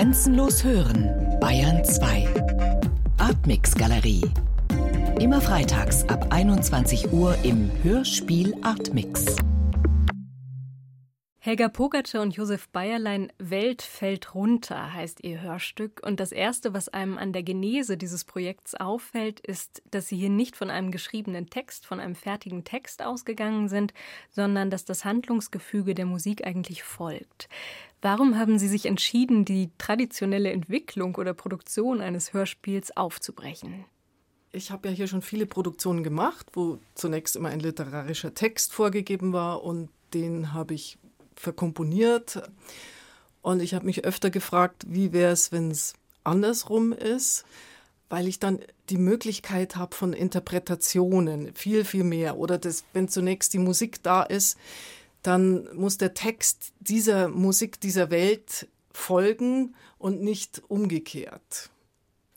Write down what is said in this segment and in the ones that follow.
Grenzenlos hören, Bayern 2. Artmix Galerie. Immer freitags ab 21 Uhr im Hörspiel Artmix. Helga Pogatscher und Josef Bayerlein Welt fällt runter heißt ihr Hörstück. Und das Erste, was einem an der Genese dieses Projekts auffällt, ist, dass sie hier nicht von einem geschriebenen Text, von einem fertigen Text ausgegangen sind, sondern dass das Handlungsgefüge der Musik eigentlich folgt. Warum haben Sie sich entschieden, die traditionelle Entwicklung oder Produktion eines Hörspiels aufzubrechen? Ich habe ja hier schon viele Produktionen gemacht, wo zunächst immer ein literarischer Text vorgegeben war und den habe ich verkomponiert. Und ich habe mich öfter gefragt, wie wäre es, wenn es andersrum ist, weil ich dann die Möglichkeit habe von Interpretationen, viel, viel mehr. Oder das, wenn zunächst die Musik da ist, dann muss der Text dieser Musik, dieser Welt folgen und nicht umgekehrt.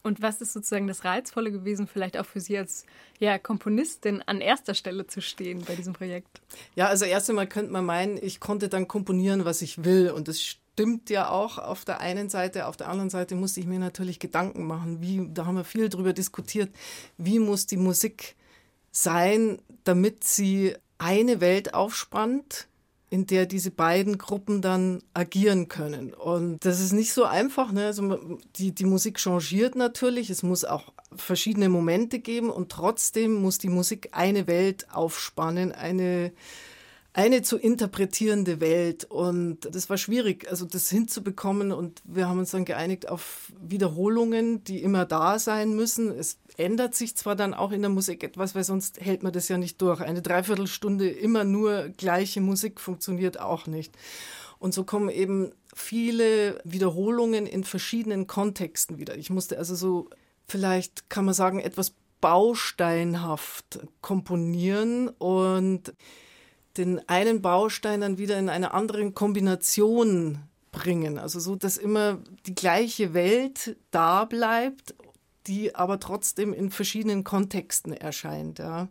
Und was ist sozusagen das Reizvolle gewesen, vielleicht auch für Sie als ja, Komponistin an erster Stelle zu stehen bei diesem Projekt? Ja, also erst einmal könnte man meinen, ich konnte dann komponieren, was ich will. Und das stimmt ja auch auf der einen Seite. Auf der anderen Seite musste ich mir natürlich Gedanken machen. Wie, da haben wir viel drüber diskutiert. Wie muss die Musik sein, damit sie eine Welt aufspannt, in der diese beiden Gruppen dann agieren können. Und das ist nicht so einfach. Ne? Also die, die Musik changiert natürlich. Es muss auch verschiedene Momente geben und trotzdem muss die Musik eine Welt aufspannen, eine eine zu interpretierende Welt. Und das war schwierig, also das hinzubekommen. Und wir haben uns dann geeinigt auf Wiederholungen, die immer da sein müssen. Es ändert sich zwar dann auch in der Musik etwas, weil sonst hält man das ja nicht durch. Eine Dreiviertelstunde immer nur gleiche Musik funktioniert auch nicht. Und so kommen eben viele Wiederholungen in verschiedenen Kontexten wieder. Ich musste also so, vielleicht kann man sagen, etwas bausteinhaft komponieren und den einen Baustein dann wieder in einer anderen Kombination bringen. Also so, dass immer die gleiche Welt da bleibt, die aber trotzdem in verschiedenen Kontexten erscheint. Ja.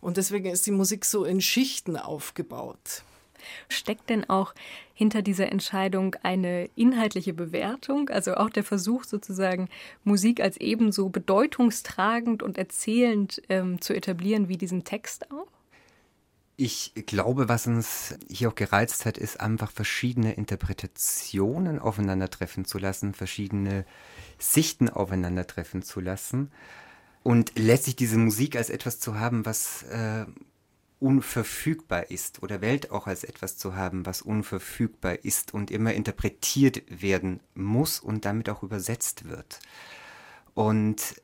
Und deswegen ist die Musik so in Schichten aufgebaut. Steckt denn auch hinter dieser Entscheidung eine inhaltliche Bewertung, also auch der Versuch sozusagen Musik als ebenso bedeutungstragend und erzählend ähm, zu etablieren wie diesen Text auch? Ich glaube, was uns hier auch gereizt hat, ist einfach verschiedene Interpretationen aufeinandertreffen zu lassen, verschiedene Sichten aufeinandertreffen zu lassen und letztlich diese Musik als etwas zu haben, was äh, unverfügbar ist oder Welt auch als etwas zu haben, was unverfügbar ist und immer interpretiert werden muss und damit auch übersetzt wird. Und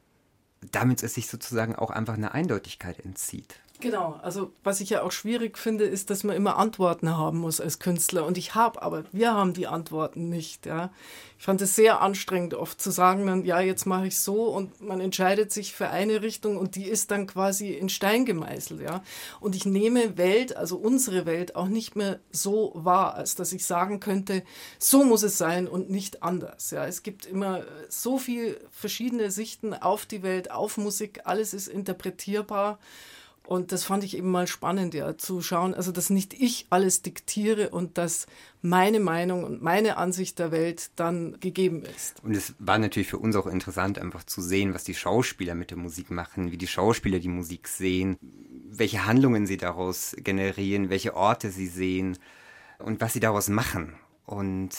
damit es sich sozusagen auch einfach eine Eindeutigkeit entzieht. Genau, also was ich ja auch schwierig finde, ist, dass man immer Antworten haben muss als Künstler. Und ich habe, aber wir haben die Antworten nicht. Ja. Ich fand es sehr anstrengend, oft zu sagen, dann, ja, jetzt mache ich so und man entscheidet sich für eine Richtung und die ist dann quasi in Stein gemeißelt. Ja. Und ich nehme Welt, also unsere Welt, auch nicht mehr so wahr, als dass ich sagen könnte, so muss es sein und nicht anders. Ja. Es gibt immer so viele verschiedene Sichten auf die Welt, auf Musik, alles ist interpretierbar. Und das fand ich eben mal spannend, ja, zu schauen, also dass nicht ich alles diktiere und dass meine Meinung und meine Ansicht der Welt dann gegeben ist. Und es war natürlich für uns auch interessant, einfach zu sehen, was die Schauspieler mit der Musik machen, wie die Schauspieler die Musik sehen, welche Handlungen sie daraus generieren, welche Orte sie sehen und was sie daraus machen und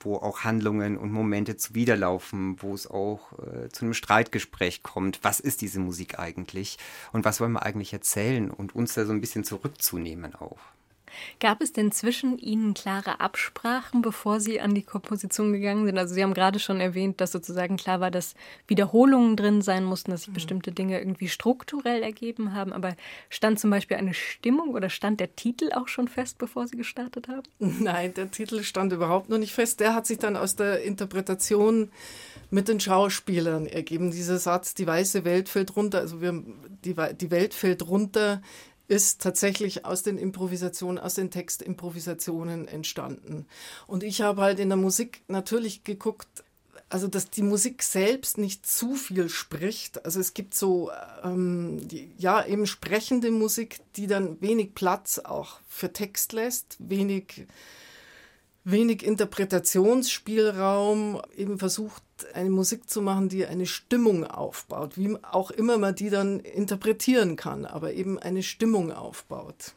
wo auch Handlungen und Momente zuwiderlaufen, wo es auch äh, zu einem Streitgespräch kommt. Was ist diese Musik eigentlich und was wollen wir eigentlich erzählen und uns da so ein bisschen zurückzunehmen auch. Gab es denn zwischen Ihnen klare Absprachen, bevor Sie an die Komposition gegangen sind? Also Sie haben gerade schon erwähnt, dass sozusagen klar war, dass Wiederholungen drin sein mussten, dass sich mhm. bestimmte Dinge irgendwie strukturell ergeben haben. Aber stand zum Beispiel eine Stimmung oder stand der Titel auch schon fest, bevor Sie gestartet haben? Nein, der Titel stand überhaupt noch nicht fest. Der hat sich dann aus der Interpretation mit den Schauspielern ergeben. Dieser Satz, die weiße Welt fällt runter, also wir, die, die Welt fällt runter, ist tatsächlich aus den Improvisationen, aus den Textimprovisationen entstanden. Und ich habe halt in der Musik natürlich geguckt, also dass die Musik selbst nicht zu viel spricht. Also es gibt so, ähm, die, ja, eben sprechende Musik, die dann wenig Platz auch für Text lässt, wenig wenig Interpretationsspielraum, eben versucht, eine Musik zu machen, die eine Stimmung aufbaut, wie auch immer man die dann interpretieren kann, aber eben eine Stimmung aufbaut.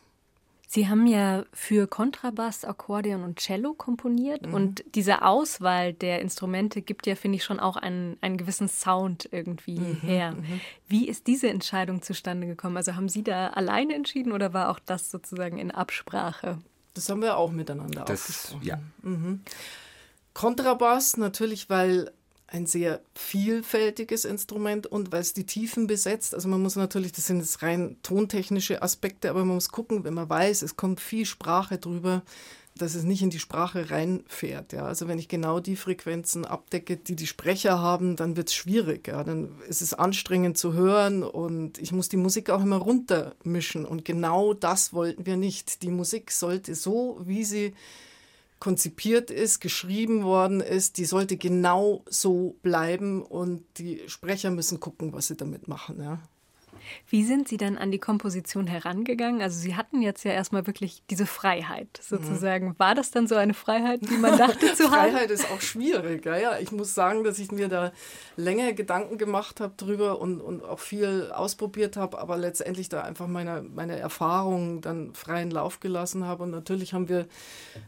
Sie haben ja für Kontrabass, Akkordeon und Cello komponiert mhm. und diese Auswahl der Instrumente gibt ja, finde ich, schon auch einen, einen gewissen Sound irgendwie mhm. her. Mhm. Wie ist diese Entscheidung zustande gekommen? Also haben Sie da alleine entschieden oder war auch das sozusagen in Absprache? Das haben wir auch miteinander das, ausgesprochen. Ja. Mhm. Kontrabass natürlich, weil ein sehr vielfältiges Instrument und weil es die Tiefen besetzt. Also man muss natürlich, das sind jetzt rein tontechnische Aspekte, aber man muss gucken, wenn man weiß, es kommt viel Sprache drüber, dass es nicht in die Sprache reinfährt. Ja. Also wenn ich genau die Frequenzen abdecke, die die Sprecher haben, dann wird es schwierig. Ja. Dann ist es anstrengend zu hören und ich muss die Musik auch immer runtermischen. Und genau das wollten wir nicht. Die Musik sollte so, wie sie konzipiert ist, geschrieben worden ist, die sollte genau so bleiben und die Sprecher müssen gucken, was sie damit machen. Ja. Wie sind Sie dann an die Komposition herangegangen? Also Sie hatten jetzt ja erstmal wirklich diese Freiheit sozusagen. Mhm. War das dann so eine Freiheit, die man dachte zu haben? Freiheit ist auch schwierig. Ja, ja. Ich muss sagen, dass ich mir da länger Gedanken gemacht habe drüber und, und auch viel ausprobiert habe, aber letztendlich da einfach meine, meine Erfahrungen dann freien Lauf gelassen habe. Und natürlich haben wir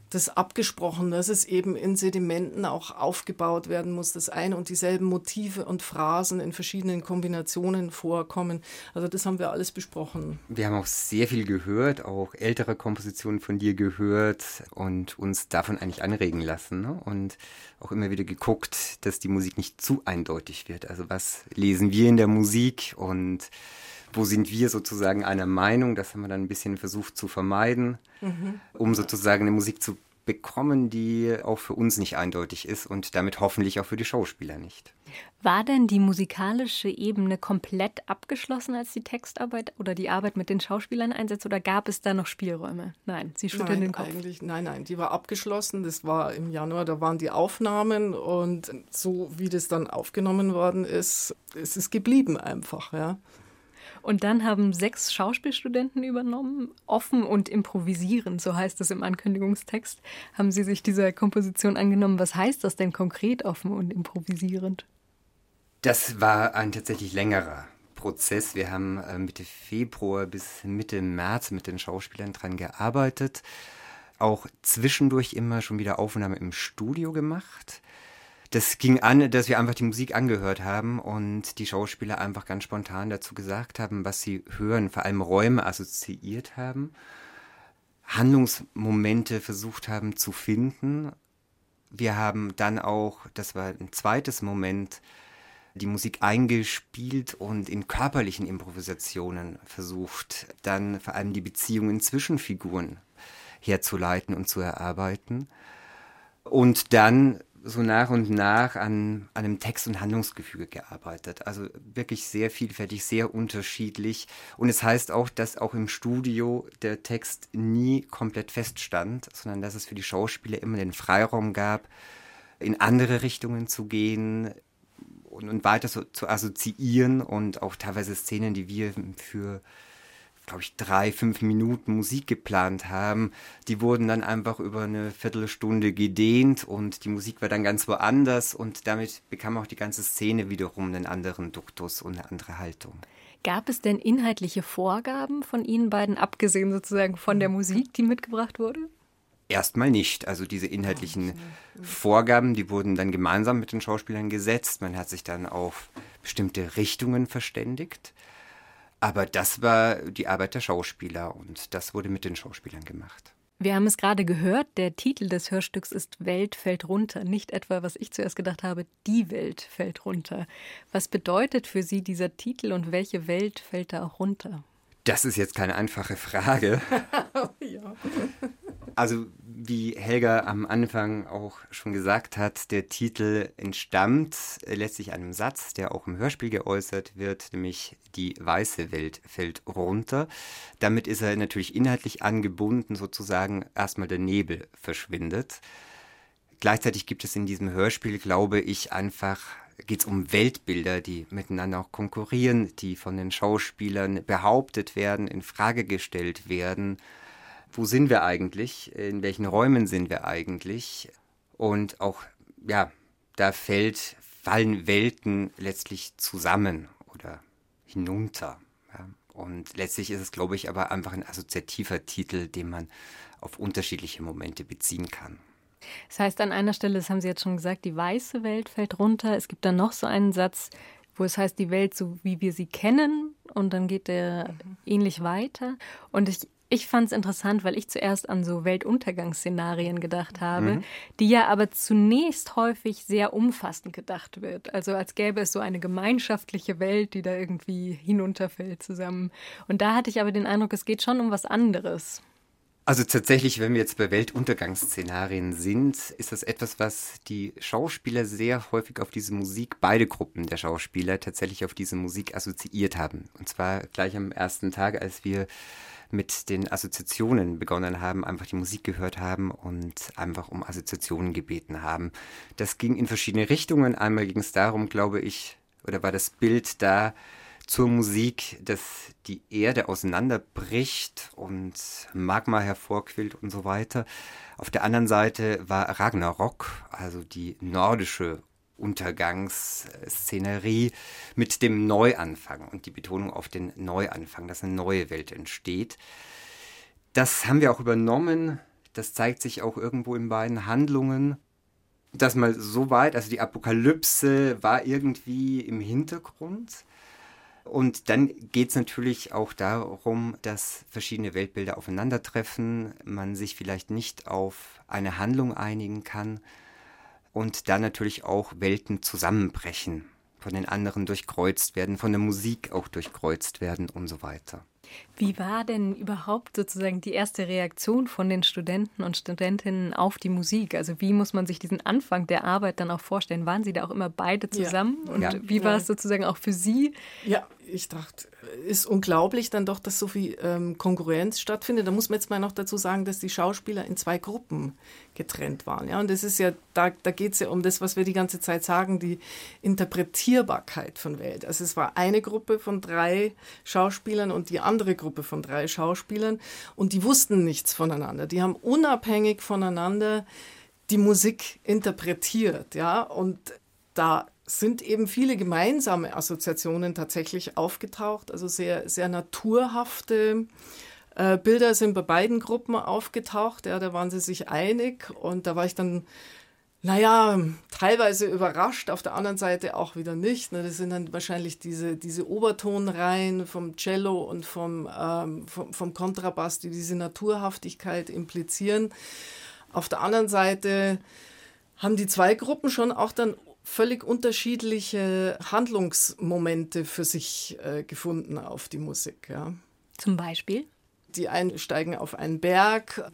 das abgesprochen, dass es eben in Sedimenten auch aufgebaut werden muss, dass ein und dieselben Motive und Phrasen in verschiedenen Kombinationen vorkommen. Also das haben wir alles besprochen. Wir haben auch sehr viel gehört, auch ältere Kompositionen von dir gehört und uns davon eigentlich anregen lassen. Ne? Und auch immer wieder geguckt, dass die Musik nicht zu eindeutig wird. Also was lesen wir in der Musik und wo sind wir sozusagen einer Meinung? Das haben wir dann ein bisschen versucht zu vermeiden, mhm. um sozusagen eine Musik zu bekommen, die auch für uns nicht eindeutig ist und damit hoffentlich auch für die Schauspieler nicht. War denn die musikalische Ebene komplett abgeschlossen, als die Textarbeit oder die Arbeit mit den Schauspielern einsetzt oder gab es da noch Spielräume? Nein, Sie schütteln nein, den Kopf. Eigentlich, nein, nein, die war abgeschlossen. Das war im Januar, da waren die Aufnahmen und so wie das dann aufgenommen worden ist, ist es geblieben einfach, ja. Und dann haben sechs Schauspielstudenten übernommen, offen und improvisierend, so heißt es im Ankündigungstext, haben sie sich dieser Komposition angenommen. Was heißt das denn konkret, offen und improvisierend? Das war ein tatsächlich längerer Prozess. Wir haben äh, Mitte Februar bis Mitte März mit den Schauspielern dran gearbeitet. Auch zwischendurch immer schon wieder Aufnahme im Studio gemacht das ging an, dass wir einfach die Musik angehört haben und die Schauspieler einfach ganz spontan dazu gesagt haben, was sie hören, vor allem Räume assoziiert haben, Handlungsmomente versucht haben zu finden. Wir haben dann auch, das war ein zweites Moment, die Musik eingespielt und in körperlichen Improvisationen versucht, dann vor allem die Beziehungen zwischen Figuren herzuleiten und zu erarbeiten. Und dann so nach und nach an, an einem Text- und Handlungsgefüge gearbeitet. Also wirklich sehr vielfältig, sehr unterschiedlich. Und es heißt auch, dass auch im Studio der Text nie komplett feststand, sondern dass es für die Schauspieler immer den Freiraum gab, in andere Richtungen zu gehen und, und weiter so, zu assoziieren und auch teilweise Szenen, die wir für glaube ich, drei, fünf Minuten Musik geplant haben, die wurden dann einfach über eine Viertelstunde gedehnt und die Musik war dann ganz woanders und damit bekam auch die ganze Szene wiederum einen anderen Duktus und eine andere Haltung. Gab es denn inhaltliche Vorgaben von Ihnen beiden, abgesehen sozusagen von der Musik, die mitgebracht wurde? Erstmal nicht. Also diese inhaltlichen Vorgaben, die wurden dann gemeinsam mit den Schauspielern gesetzt. Man hat sich dann auf bestimmte Richtungen verständigt. Aber das war die Arbeit der Schauspieler und das wurde mit den Schauspielern gemacht. Wir haben es gerade gehört, der Titel des Hörstücks ist Welt fällt runter, nicht etwa, was ich zuerst gedacht habe, die Welt fällt runter. Was bedeutet für Sie dieser Titel und welche Welt fällt da auch runter? Das ist jetzt keine einfache Frage. ja. Also wie Helga am Anfang auch schon gesagt hat, der Titel entstammt letztlich einem Satz, der auch im Hörspiel geäußert wird, nämlich die weiße Welt fällt runter. Damit ist er natürlich inhaltlich angebunden, sozusagen erstmal der Nebel verschwindet. Gleichzeitig gibt es in diesem Hörspiel, glaube ich, einfach geht es um Weltbilder, die miteinander auch konkurrieren, die von den Schauspielern behauptet werden, in Frage gestellt werden wo sind wir eigentlich, in welchen Räumen sind wir eigentlich und auch, ja, da fällt, fallen Welten letztlich zusammen oder hinunter. Ja. Und letztlich ist es, glaube ich, aber einfach ein assoziativer Titel, den man auf unterschiedliche Momente beziehen kann. Das heißt, an einer Stelle, das haben Sie jetzt schon gesagt, die weiße Welt fällt runter. Es gibt dann noch so einen Satz, wo es heißt, die Welt so wie wir sie kennen und dann geht der mhm. ähnlich weiter. Und ich, ich fand es interessant, weil ich zuerst an so Weltuntergangsszenarien gedacht habe, mhm. die ja aber zunächst häufig sehr umfassend gedacht wird. Also als gäbe es so eine gemeinschaftliche Welt, die da irgendwie hinunterfällt zusammen. Und da hatte ich aber den Eindruck, es geht schon um was anderes. Also tatsächlich, wenn wir jetzt bei Weltuntergangsszenarien sind, ist das etwas, was die Schauspieler sehr häufig auf diese Musik, beide Gruppen der Schauspieler tatsächlich auf diese Musik assoziiert haben. Und zwar gleich am ersten Tag, als wir mit den Assoziationen begonnen haben, einfach die Musik gehört haben und einfach um Assoziationen gebeten haben. Das ging in verschiedene Richtungen. Einmal ging es darum, glaube ich, oder war das Bild da, zur Musik, dass die Erde auseinanderbricht und Magma hervorquillt und so weiter. Auf der anderen Seite war Ragnarok, also die nordische Untergangsszenerie mit dem Neuanfang und die Betonung auf den Neuanfang, dass eine neue Welt entsteht. Das haben wir auch übernommen. Das zeigt sich auch irgendwo in beiden Handlungen. Das mal so weit, also die Apokalypse war irgendwie im Hintergrund. Und dann geht es natürlich auch darum, dass verschiedene Weltbilder aufeinandertreffen, man sich vielleicht nicht auf eine Handlung einigen kann und dann natürlich auch Welten zusammenbrechen, von den anderen durchkreuzt werden, von der Musik auch durchkreuzt werden und so weiter. Wie war denn überhaupt sozusagen die erste Reaktion von den Studenten und Studentinnen auf die Musik? Also wie muss man sich diesen Anfang der Arbeit dann auch vorstellen? Waren Sie da auch immer beide zusammen? Ja. Und ja. wie war es sozusagen auch für Sie? Ja, ich dachte, ist unglaublich dann doch, dass so viel ähm, Konkurrenz stattfindet. Da muss man jetzt mal noch dazu sagen, dass die Schauspieler in zwei Gruppen getrennt waren. Ja, und das ist ja, da, da geht es ja um das, was wir die ganze Zeit sagen, die Interpretierbarkeit von Welt. Also es war eine Gruppe von drei Schauspielern und die andere Gruppe von drei Schauspielern und die wussten nichts voneinander. Die haben unabhängig voneinander die Musik interpretiert, ja, und da sind eben viele gemeinsame Assoziationen tatsächlich aufgetaucht, also sehr, sehr naturhafte äh, Bilder sind bei beiden Gruppen aufgetaucht, ja, da waren sie sich einig und da war ich dann, naja, teilweise überrascht, auf der anderen Seite auch wieder nicht. Ne, das sind dann wahrscheinlich diese, diese Obertonreihen vom Cello und vom, ähm, vom, vom Kontrabass, die diese Naturhaftigkeit implizieren. Auf der anderen Seite haben die zwei Gruppen schon auch dann völlig unterschiedliche Handlungsmomente für sich äh, gefunden auf die Musik. Ja. Zum Beispiel? Die einen steigen auf einen Berg,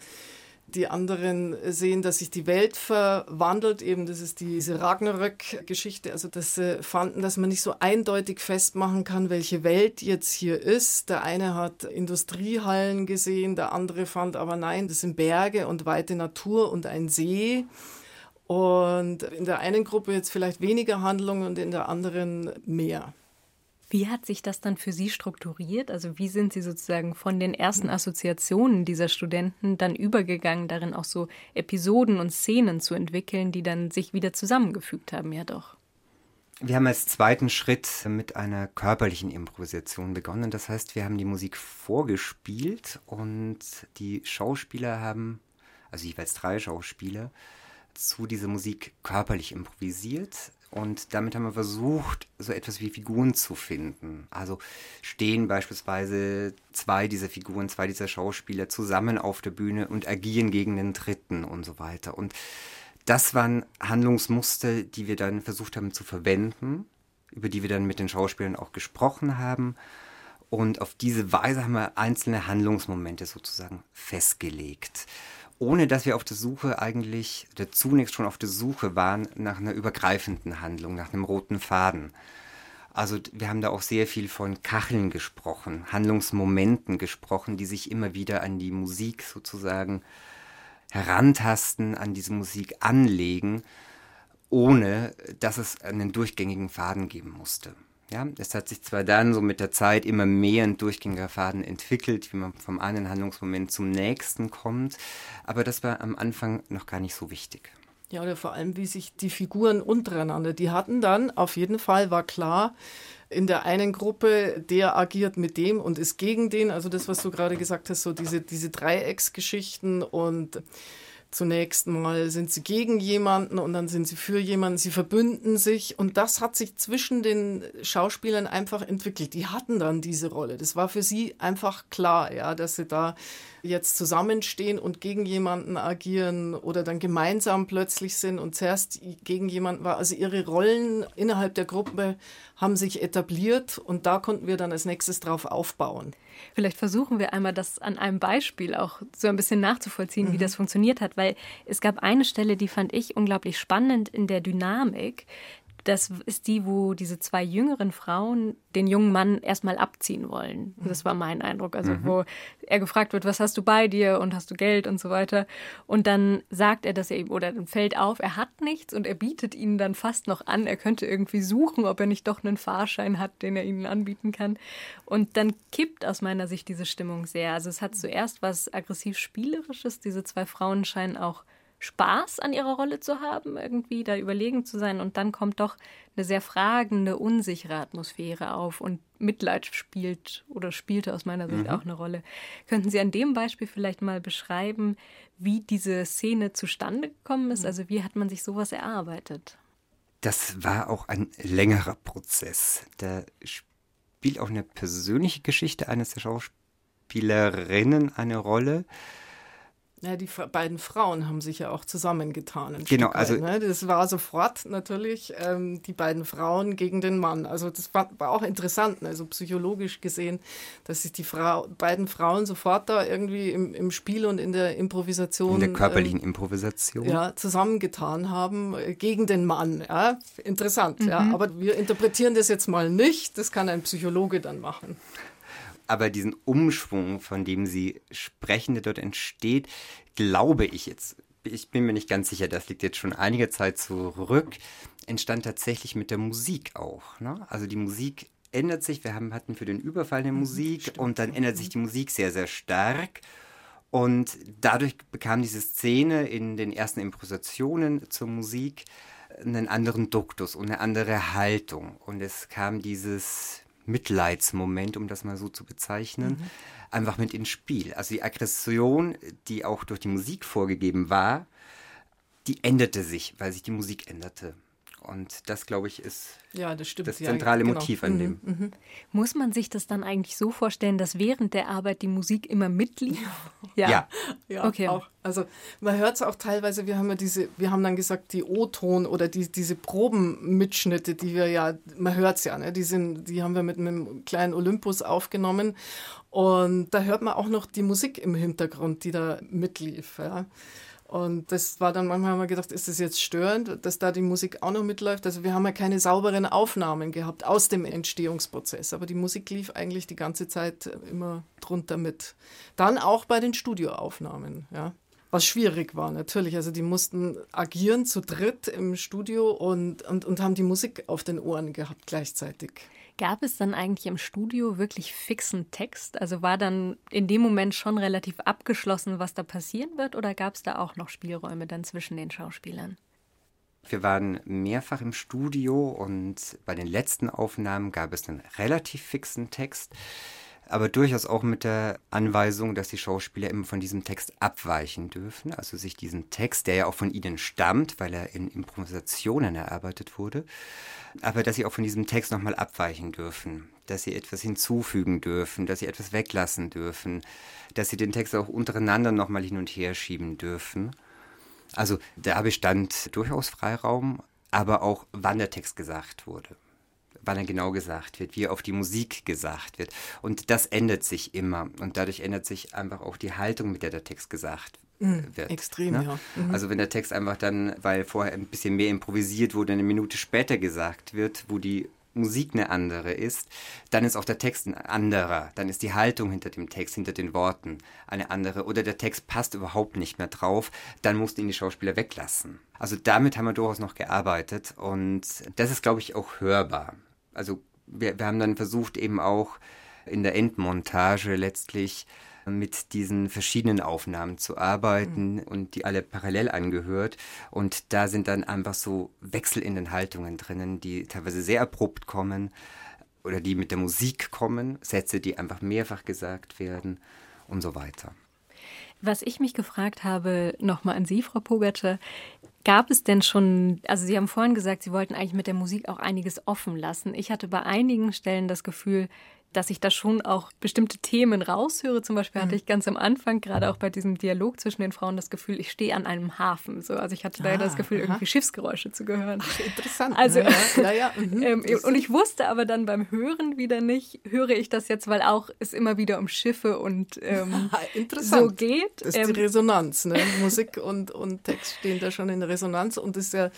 die anderen sehen, dass sich die Welt verwandelt. Eben, das ist diese Ragnarök-Geschichte. Also, dass sie fanden, dass man nicht so eindeutig festmachen kann, welche Welt jetzt hier ist. Der eine hat Industriehallen gesehen, der andere fand aber nein, das sind Berge und weite Natur und ein See. Und in der einen Gruppe jetzt vielleicht weniger Handlung und in der anderen mehr. Wie hat sich das dann für Sie strukturiert? Also wie sind Sie sozusagen von den ersten Assoziationen dieser Studenten dann übergegangen, darin auch so Episoden und Szenen zu entwickeln, die dann sich wieder zusammengefügt haben, ja doch? Wir haben als zweiten Schritt mit einer körperlichen Improvisation begonnen. Das heißt, wir haben die Musik vorgespielt und die Schauspieler haben, also jeweils drei Schauspieler, zu dieser Musik körperlich improvisiert. Und damit haben wir versucht, so etwas wie Figuren zu finden. Also stehen beispielsweise zwei dieser Figuren, zwei dieser Schauspieler zusammen auf der Bühne und agieren gegen den Dritten und so weiter. Und das waren Handlungsmuster, die wir dann versucht haben zu verwenden, über die wir dann mit den Schauspielern auch gesprochen haben. Und auf diese Weise haben wir einzelne Handlungsmomente sozusagen festgelegt ohne dass wir auf der Suche eigentlich, oder zunächst schon auf der Suche waren nach einer übergreifenden Handlung, nach einem roten Faden. Also wir haben da auch sehr viel von Kacheln gesprochen, Handlungsmomenten gesprochen, die sich immer wieder an die Musik sozusagen herantasten, an diese Musik anlegen, ohne dass es einen durchgängigen Faden geben musste. Ja, es hat sich zwar dann so mit der Zeit immer mehr ein durchgängiger Faden entwickelt, wie man vom einen Handlungsmoment zum nächsten kommt, aber das war am Anfang noch gar nicht so wichtig. Ja, oder vor allem, wie sich die Figuren untereinander, die hatten dann, auf jeden Fall war klar, in der einen Gruppe, der agiert mit dem und ist gegen den, also das, was du gerade gesagt hast, so diese, diese Dreiecksgeschichten und Zunächst mal sind sie gegen jemanden und dann sind sie für jemanden, sie verbünden sich und das hat sich zwischen den Schauspielern einfach entwickelt. Die hatten dann diese Rolle. Das war für sie einfach klar, ja, dass sie da jetzt zusammenstehen und gegen jemanden agieren oder dann gemeinsam plötzlich sind und zuerst gegen jemanden war. Also ihre Rollen innerhalb der Gruppe haben sich etabliert und da konnten wir dann als nächstes drauf aufbauen. Vielleicht versuchen wir einmal das an einem Beispiel auch so ein bisschen nachzuvollziehen, mhm. wie das funktioniert hat, weil es gab eine Stelle, die fand ich unglaublich spannend in der Dynamik. Das ist die, wo diese zwei jüngeren Frauen den jungen Mann erstmal abziehen wollen. Das war mein Eindruck. Also, mhm. wo er gefragt wird, was hast du bei dir und hast du Geld und so weiter. Und dann sagt er, dass er eben, oder dann fällt auf, er hat nichts und er bietet ihnen dann fast noch an, er könnte irgendwie suchen, ob er nicht doch einen Fahrschein hat, den er ihnen anbieten kann. Und dann kippt aus meiner Sicht diese Stimmung sehr. Also, es hat zuerst was aggressiv Spielerisches. Diese zwei Frauen scheinen auch Spaß an ihrer Rolle zu haben, irgendwie da überlegen zu sein. Und dann kommt doch eine sehr fragende, unsichere Atmosphäre auf und Mitleid spielt oder spielte aus meiner Sicht mhm. auch eine Rolle. Könnten Sie an dem Beispiel vielleicht mal beschreiben, wie diese Szene zustande gekommen ist? Mhm. Also wie hat man sich sowas erarbeitet? Das war auch ein längerer Prozess. Da spielt auch eine persönliche Geschichte eines der Schauspielerinnen eine Rolle. Ja, die beiden Frauen haben sich ja auch zusammengetan. genau, also ne? das war sofort natürlich ähm, die beiden Frauen gegen den Mann. Also das war, war, auch interessant, ne? also psychologisch gesehen, dass sich die Frau, beiden Frauen sofort da irgendwie im, im, Spiel und in der Improvisation, in der körperlichen ähm, Improvisation, ja, zusammengetan haben äh, gegen den Mann. Ja, interessant. Mhm. Ja, aber wir interpretieren das jetzt mal nicht. Das kann ein Psychologe dann machen aber diesen Umschwung, von dem Sie sprechen, der dort entsteht, glaube ich jetzt, ich bin mir nicht ganz sicher, das liegt jetzt schon einige Zeit zurück, entstand tatsächlich mit der Musik auch. Ne? Also die Musik ändert sich. Wir haben, hatten für den Überfall eine mhm, Musik Stimmt. und dann ändert sich die Musik sehr, sehr stark. Und dadurch bekam diese Szene in den ersten Improvisationen zur Musik einen anderen Duktus und eine andere Haltung. Und es kam dieses Mitleidsmoment, um das mal so zu bezeichnen, mhm. einfach mit ins Spiel. Also die Aggression, die auch durch die Musik vorgegeben war, die änderte sich, weil sich die Musik änderte. Und das, glaube ich, ist ja, das, das zentrale ja, genau. Motiv an mhm, dem. Mhm. Muss man sich das dann eigentlich so vorstellen, dass während der Arbeit die Musik immer mitlief? Ja. ja. ja okay. Auch. Also man hört es auch teilweise, wir haben ja diese, wir haben dann gesagt, die O-Ton oder die, diese Probenmitschnitte, die wir ja, man hört es ja, ne? die, sind, die haben wir mit einem kleinen Olympus aufgenommen. Und da hört man auch noch die Musik im Hintergrund, die da mitlief. Ja. Und das war dann manchmal haben wir gedacht, ist das jetzt störend, dass da die Musik auch noch mitläuft? Also wir haben ja keine sauberen Aufnahmen gehabt aus dem Entstehungsprozess, aber die Musik lief eigentlich die ganze Zeit immer drunter mit. Dann auch bei den Studioaufnahmen, ja. Was schwierig war natürlich. Also die mussten agieren zu dritt im Studio und, und, und haben die Musik auf den Ohren gehabt gleichzeitig. Gab es dann eigentlich im Studio wirklich fixen Text? Also war dann in dem Moment schon relativ abgeschlossen, was da passieren wird, oder gab es da auch noch Spielräume dann zwischen den Schauspielern? Wir waren mehrfach im Studio und bei den letzten Aufnahmen gab es einen relativ fixen Text aber durchaus auch mit der Anweisung, dass die Schauspieler immer von diesem Text abweichen dürfen, also sich diesen Text, der ja auch von ihnen stammt, weil er in Improvisationen erarbeitet wurde, aber dass sie auch von diesem Text nochmal abweichen dürfen, dass sie etwas hinzufügen dürfen, dass sie etwas weglassen dürfen, dass sie den Text auch untereinander nochmal hin und her schieben dürfen. Also da bestand durchaus Freiraum, aber auch wann der Text gesagt wurde wann er genau gesagt wird, wie er auf die Musik gesagt wird. Und das ändert sich immer. Und dadurch ändert sich einfach auch die Haltung, mit der der Text gesagt mhm, wird. Extrem, ne? ja. Mhm. Also wenn der Text einfach dann, weil vorher ein bisschen mehr improvisiert wurde, eine Minute später gesagt wird, wo die Musik eine andere ist, dann ist auch der Text ein anderer. Dann ist die Haltung hinter dem Text, hinter den Worten eine andere. Oder der Text passt überhaupt nicht mehr drauf. Dann mussten ihn die Schauspieler weglassen. Also damit haben wir durchaus noch gearbeitet und das ist, glaube ich, auch hörbar also wir, wir haben dann versucht eben auch in der Endmontage letztlich mit diesen verschiedenen Aufnahmen zu arbeiten mhm. und die alle parallel angehört. Und da sind dann einfach so Wechsel in den Haltungen drinnen, die teilweise sehr abrupt kommen oder die mit der Musik kommen, Sätze, die einfach mehrfach gesagt werden und so weiter. Was ich mich gefragt habe, nochmal an Sie, Frau Pogatscher, Gab es denn schon, also Sie haben vorhin gesagt, Sie wollten eigentlich mit der Musik auch einiges offen lassen. Ich hatte bei einigen Stellen das Gefühl, dass ich da schon auch bestimmte Themen raushöre. Zum Beispiel hatte mhm. ich ganz am Anfang, gerade auch bei diesem Dialog zwischen den Frauen, das Gefühl, ich stehe an einem Hafen. So, also ich hatte da ah, das Gefühl, aha. irgendwie Schiffsgeräusche zu gehören. Ach, interessant. Also, ja, ja, ja, mhm. ähm, und ich wusste aber dann beim Hören wieder nicht, höre ich das jetzt, weil auch es immer wieder um Schiffe und ähm, so geht. Das ist die ähm, Resonanz. Ne? Musik und, und Text stehen da schon in Resonanz und ist ja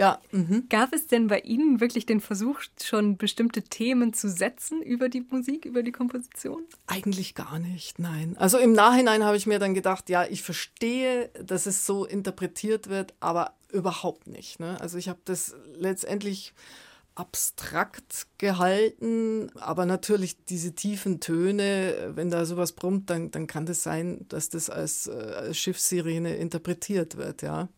ja. Mhm. Gab es denn bei Ihnen wirklich den Versuch, schon bestimmte Themen zu setzen über die Musik, über die Komposition? Eigentlich gar nicht, nein. Also im Nachhinein habe ich mir dann gedacht, ja, ich verstehe, dass es so interpretiert wird, aber überhaupt nicht. Ne? Also ich habe das letztendlich abstrakt gehalten, aber natürlich diese tiefen Töne, wenn da sowas brummt, dann, dann kann das sein, dass das als, äh, als Schiffssirene interpretiert wird, ja.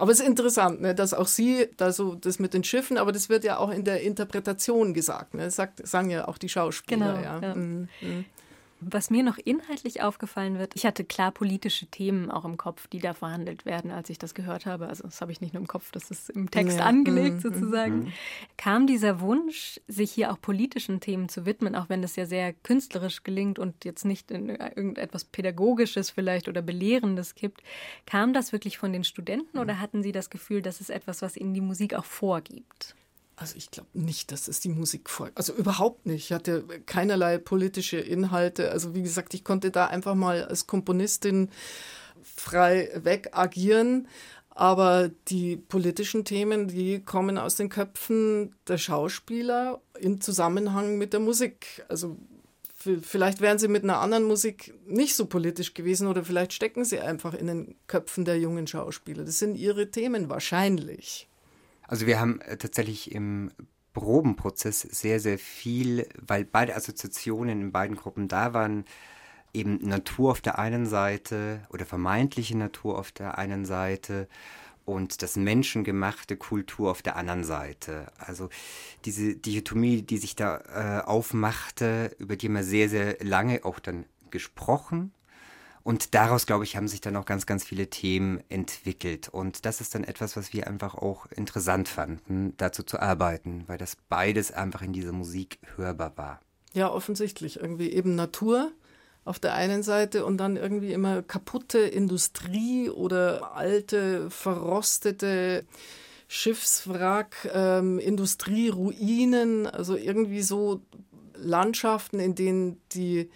Aber es ist interessant, ne, dass auch sie, da so das mit den Schiffen, aber das wird ja auch in der Interpretation gesagt. Ne? Das sagt, sagen ja auch die Schauspieler. Genau, ja. ja. Mhm. Was mir noch inhaltlich aufgefallen wird, ich hatte klar politische Themen auch im Kopf, die da verhandelt werden, als ich das gehört habe. Also das habe ich nicht nur im Kopf, das ist im Text ja. angelegt mhm. sozusagen. Mhm. Kam dieser Wunsch, sich hier auch politischen Themen zu widmen, auch wenn das ja sehr künstlerisch gelingt und jetzt nicht in irgendetwas Pädagogisches vielleicht oder Belehrendes gibt, kam das wirklich von den Studenten mhm. oder hatten Sie das Gefühl, dass es etwas, was Ihnen die Musik auch vorgibt? Also ich glaube nicht, dass es die Musik folgt. Also überhaupt nicht. Ich hatte keinerlei politische Inhalte. Also wie gesagt, ich konnte da einfach mal als Komponistin frei weg agieren. Aber die politischen Themen, die kommen aus den Köpfen der Schauspieler im Zusammenhang mit der Musik. Also vielleicht wären sie mit einer anderen Musik nicht so politisch gewesen oder vielleicht stecken sie einfach in den Köpfen der jungen Schauspieler. Das sind ihre Themen wahrscheinlich. Also wir haben äh, tatsächlich im Probenprozess sehr, sehr viel, weil beide Assoziationen in beiden Gruppen da waren, eben Natur auf der einen Seite oder vermeintliche Natur auf der einen Seite und das menschengemachte Kultur auf der anderen Seite. Also diese Dichotomie, die sich da äh, aufmachte, über die haben wir sehr, sehr lange auch dann gesprochen und daraus, glaube ich, haben sich dann auch ganz, ganz viele Themen entwickelt. Und das ist dann etwas, was wir einfach auch interessant fanden, dazu zu arbeiten, weil das beides einfach in dieser Musik hörbar war. Ja, offensichtlich. Irgendwie eben Natur auf der einen Seite und dann irgendwie immer kaputte Industrie oder alte, verrostete Schiffswrack, ähm, Industrieruinen, also irgendwie so Landschaften, in denen die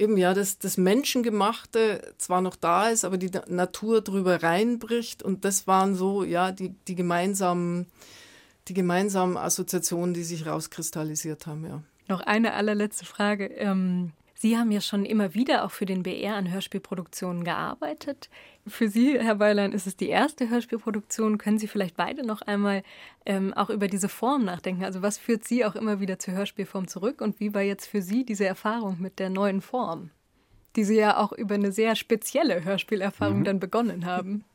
eben ja, dass das Menschengemachte zwar noch da ist, aber die Natur drüber reinbricht und das waren so, ja, die, die gemeinsamen, die gemeinsamen Assoziationen, die sich rauskristallisiert haben, ja. Noch eine allerletzte Frage. Ähm, Sie haben ja schon immer wieder auch für den BR an Hörspielproduktionen gearbeitet. Für Sie, Herr Beilein, ist es die erste Hörspielproduktion. Können Sie vielleicht beide noch einmal ähm, auch über diese Form nachdenken? Also was führt Sie auch immer wieder zur Hörspielform zurück und wie war jetzt für Sie diese Erfahrung mit der neuen Form, die Sie ja auch über eine sehr spezielle Hörspielerfahrung mhm. dann begonnen haben?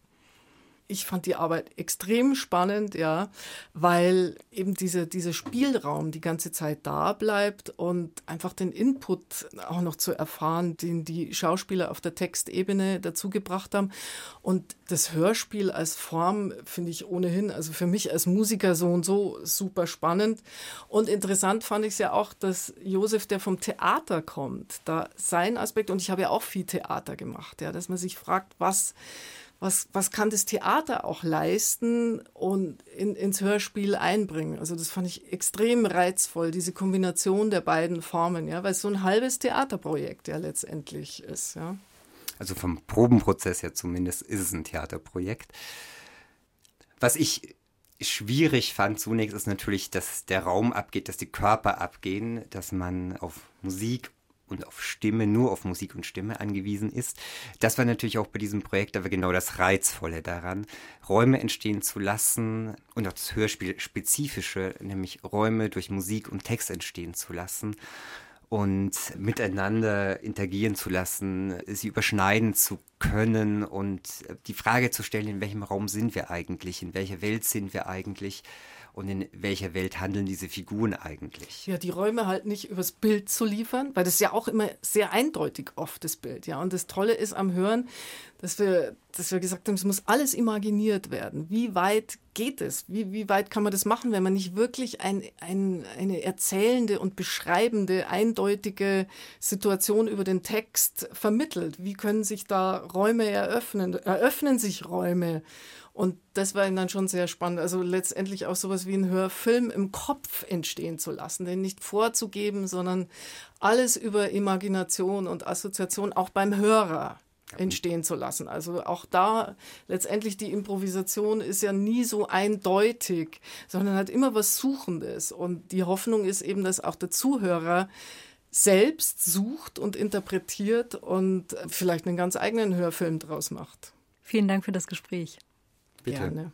Ich fand die Arbeit extrem spannend, ja, weil eben diese, dieser Spielraum die ganze Zeit da bleibt und einfach den Input auch noch zu erfahren, den die Schauspieler auf der Textebene dazu gebracht haben. Und das Hörspiel als Form finde ich ohnehin, also für mich als Musiker so und so super spannend. Und interessant fand ich es ja auch, dass Josef, der vom Theater kommt, da sein Aspekt, und ich habe ja auch viel Theater gemacht, ja, dass man sich fragt, was was, was kann das Theater auch leisten und in, ins Hörspiel einbringen. Also das fand ich extrem reizvoll, diese Kombination der beiden Formen, ja, weil es so ein halbes Theaterprojekt ja letztendlich ist, ja. Also vom Probenprozess her zumindest ist es ein Theaterprojekt. Was ich schwierig fand zunächst ist natürlich, dass der Raum abgeht, dass die Körper abgehen, dass man auf Musik und auf Stimme, nur auf Musik und Stimme angewiesen ist. Das war natürlich auch bei diesem Projekt aber genau das Reizvolle daran, Räume entstehen zu lassen und auch das Hörspiel-spezifische, nämlich Räume durch Musik und Text entstehen zu lassen und miteinander interagieren zu lassen, sie überschneiden zu können und die Frage zu stellen, in welchem Raum sind wir eigentlich, in welcher Welt sind wir eigentlich und in welcher Welt handeln diese Figuren eigentlich? Ja, die Räume halt nicht übers Bild zu liefern, weil das ja auch immer sehr eindeutig oft das Bild. Ja, und das Tolle ist am Hören, dass wir, dass wir gesagt haben, es muss alles imaginiert werden. Wie weit geht es? Wie, wie weit kann man das machen, wenn man nicht wirklich ein, ein, eine erzählende und beschreibende, eindeutige Situation über den Text vermittelt? Wie können sich da Räume eröffnen? Eröffnen sich Räume? Und das war ihm dann schon sehr spannend. Also letztendlich auch sowas wie ein Hörfilm im Kopf entstehen zu lassen, den nicht vorzugeben, sondern alles über Imagination und Assoziation auch beim Hörer entstehen zu lassen. Also auch da letztendlich die Improvisation ist ja nie so eindeutig, sondern hat immer was Suchendes. Und die Hoffnung ist eben, dass auch der Zuhörer selbst sucht und interpretiert und vielleicht einen ganz eigenen Hörfilm draus macht. Vielen Dank für das Gespräch. Bitte. Gerne.